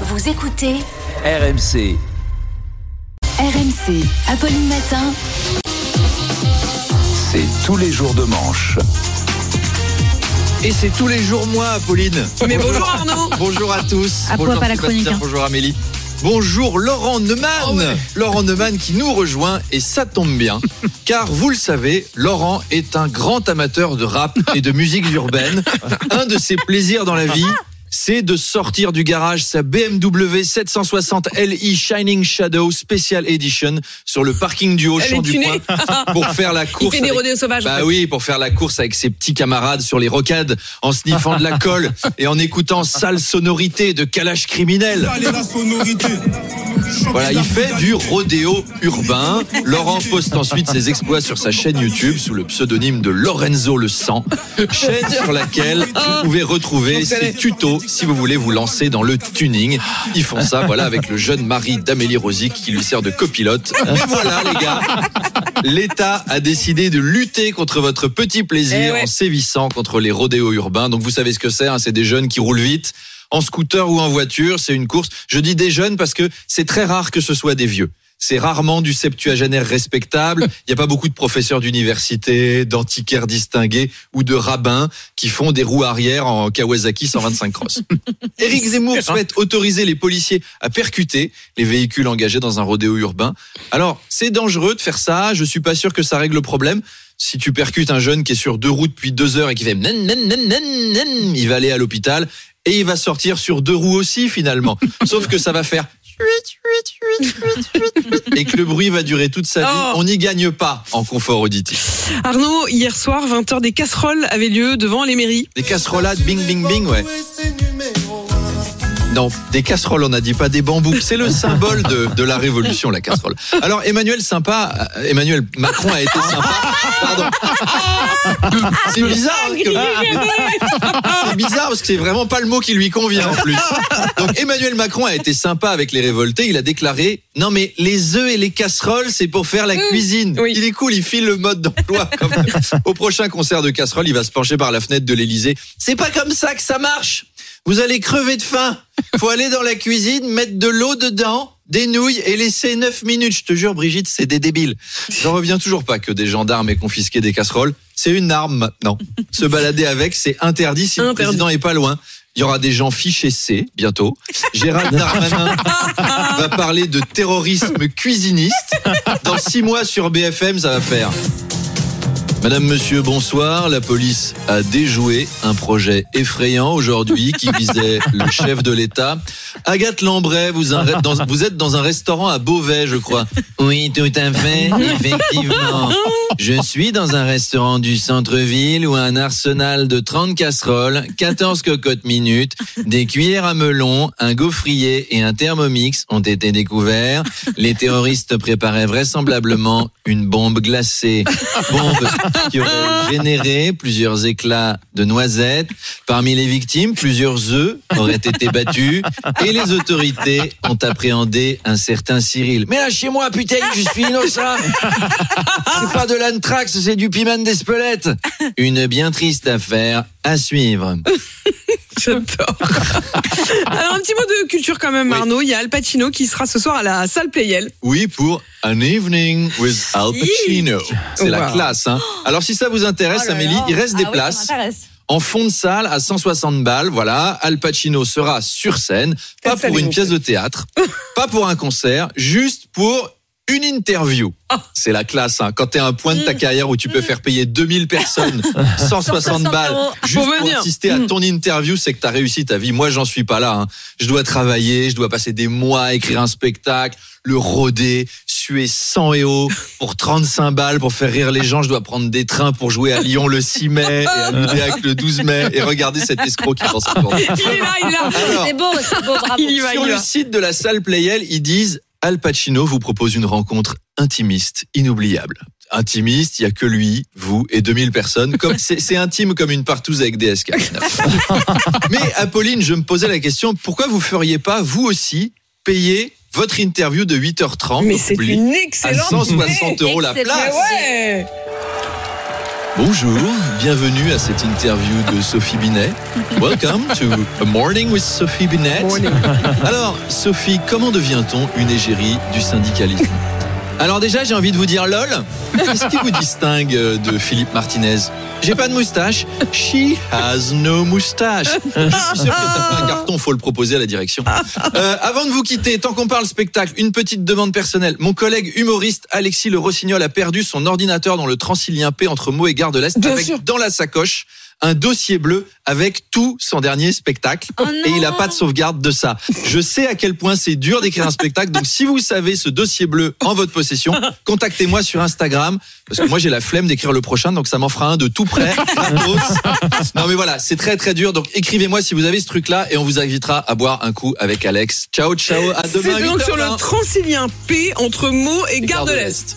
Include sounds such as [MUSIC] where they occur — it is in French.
Vous écoutez RMC. RMC, Apolline Matin. C'est tous les jours de manche. Et c'est tous les jours moi, Apolline. Mais bonjour Arnaud. [LAUGHS] Bonjour à tous. À quoi bonjour pas la chronique, hein. Bonjour Amélie. Bonjour Laurent Neumann. Laurent Neumann qui nous rejoint et ça tombe bien [LAUGHS] car vous le savez, Laurent est un grand amateur de rap et de musique urbaine. [LAUGHS] Un de ses plaisirs dans la vie, c'est de sortir du garage sa BMW 760 Li Shining Shadow Special Edition sur le parking du Auchan est du coin [LAUGHS] pour faire la Il course fait des avec- sauvages. en bah fait. oui, pour faire la course avec ses petits camarades sur les rocades, en sniffant de la colle [LAUGHS] et en écoutant sale sonorité de calage criminel. Allez la sonorité. Voilà, il fait du rodéo urbain. Laurent poste ensuite ses exploits sur sa chaîne YouTube sous le pseudonyme de Lorenzo le Sang, chaîne sur laquelle vous pouvez retrouver ses tutos si vous voulez vous lancer dans le tuning. Ils font ça, voilà, avec le jeune mari d'Amélie Rosic qui lui sert de copilote. Mais voilà, les gars, l'État a décidé de lutter contre votre petit plaisir Eh ouais. en sévissant contre les rodéos urbains. Donc vous savez ce que c'est, hein, c'est des jeunes qui roulent vite en scooter ou en voiture, c'est une course. Je dis des jeunes parce que c'est très rare que ce soit des vieux. C'est rarement du septuagénaire respectable. Il n'y a pas beaucoup de professeurs d'université, d'antiquaires distingués ou de rabbins qui font des roues arrière en Kawasaki 125 cross. [LAUGHS] Éric Zemmour souhaite autoriser les policiers à percuter les véhicules engagés dans un rodéo urbain. Alors, c'est dangereux de faire ça. Je suis pas sûr que ça règle le problème. Si tu percutes un jeune qui est sur deux roues depuis deux heures et qui fait nen, nen, nen, nen, il va aller à l'hôpital et il va sortir sur deux roues aussi finalement. [LAUGHS] Sauf que ça va faire et que le bruit va durer toute sa vie. Oh. On n'y gagne pas en confort auditif. Arnaud, hier soir, 20h des casseroles avaient lieu devant les mairies. Des casserolades, bing, bing, bing, ouais. Non, des casseroles, on a dit pas des bambous. C'est le symbole de, de la révolution, la casserole. Alors, Emmanuel sympa, euh, Emmanuel Macron a été sympa. Pardon. C'est bizarre. hein, que- C'est bizarre parce que c'est vraiment pas le mot qui lui convient en plus. Donc, Emmanuel Macron a été sympa avec les révoltés. Il a déclaré non mais les œufs et les casseroles, c'est pour faire la cuisine. oui. Il est cool, il file le mode d'emploi. Au prochain concert de casserole, il va se pencher par la fenêtre de l'Elysée. C'est pas comme ça que ça marche. Vous allez crever de faim. Faut aller dans la cuisine, mettre de l'eau dedans, des nouilles et laisser 9 minutes. Je te jure, Brigitte, c'est des débiles. J'en reviens toujours pas que des gendarmes aient confisqué des casseroles. C'est une arme maintenant. Se balader avec, c'est interdit si le président est pas loin. Il y aura des gens fichés C bientôt. Gérald [LAUGHS] Darmanin va parler de terrorisme cuisiniste. Dans six mois sur BFM, ça va faire. Madame, monsieur, bonsoir. La police a déjoué un projet effrayant aujourd'hui qui visait [LAUGHS] le chef de l'État. Agathe Lambray, vous, un- dans- vous êtes dans un restaurant à Beauvais, je crois. Oui, tout à fait, [LAUGHS] effectivement. Je suis dans un restaurant du centre-ville où un arsenal de 30 casseroles, 14 cocottes minutes, des cuillères à melon, un gaufrier et un thermomix ont été découverts. Les terroristes préparaient vraisemblablement une bombe glacée. [LAUGHS] Bombe qui aurait généré plusieurs éclats de noisettes. Parmi les victimes, plusieurs œufs auraient été battus et les autorités ont appréhendé un certain Cyril. Mais lâchez-moi, putain, je suis innocent. C'est pas de l'anthrax, c'est du piment d'Espelette. Une bien triste affaire à suivre. J'adore. [LAUGHS] Alors, un petit mot de culture quand même, Oui. Arnaud. Il y a Al Pacino qui sera ce soir à la salle Playel. Oui, pour An Evening with Al Pacino. C'est la classe, hein. Alors, si ça vous intéresse, Oh là Amélie, là. il reste Ah des oui, ça places. m'intéresse. en fond de salle à 160 balles. Voilà, Al Pacino sera sur scène, pas pour une pièce de théâtre, pas pour un concert, juste pour une interview. Ah. C'est la classe, hein. quand tu es à un point de ta carrière où tu peux faire payer 2000 personnes [LAUGHS] 160 160 balles juste Pour assister à ton interview, c'est que tu as réussi ta vie. Moi, j'en suis pas là. hein. Je dois travailler, je dois passer des mois à écrire un spectacle, le roder, suer sang et eau pour 35 balles pour faire rire les gens. Je dois prendre des trains pour jouer à Lyon le 6 mai et à Ludéac le 12 mai et regarder cet escroc qui pense à Il est là, il est là. C'est beau, c'est beau, bravo. Il y va, sur il y le va. site de la salle Playel, ils disent Al Pacino vous propose une rencontre intimiste, inoubliable. Intimiste, il y a que lui, vous et 2000 personnes. Comme c'est intime comme une partouze avec des SK. [LAUGHS] Mais Apolline, je me posais la question pourquoi vous feriez pas vous aussi payer votre interview de 8h30 Mais c'est une à excellente 160 euros la place Ouais. Bonjour, bienvenue à cette interview de Sophie Binet. Welcome to A Morning with Sophie Binet. Alors, Sophie, comment devient-on une égérie du syndicalisme? Alors déjà, j'ai envie de vous dire lol. Qu'est-ce qui vous distingue euh, de Philippe Martinez? J'ai pas de moustache. She has no moustache. [LAUGHS] Je suis sûr que fait un carton, faut le proposer à la direction. Euh, avant de vous quitter, tant qu'on parle spectacle, une petite demande personnelle. Mon collègue humoriste Alexis Le Rossignol a perdu son ordinateur dans le Transilien P entre Meaux et Gare de l'Est avec sûr. dans la sacoche un dossier bleu avec tout son dernier spectacle Oh et il n'a pas de sauvegarde de ça. Je sais à quel point c'est dur d'écrire un spectacle, donc si vous savez ce dossier bleu en votre possession, contactez-moi sur Instagram parce que moi j'ai la flemme d'écrire le prochain, donc ça m'en fera un de tout près. [LAUGHS] Non mais voilà, c'est très très dur, donc écrivez-moi si vous avez ce truc-là et on vous invitera à boire un coup avec Alex. Ciao ciao, à demain. C'est donc sur le 8h20. Transilien P entre Meaux et Gare de l'Est.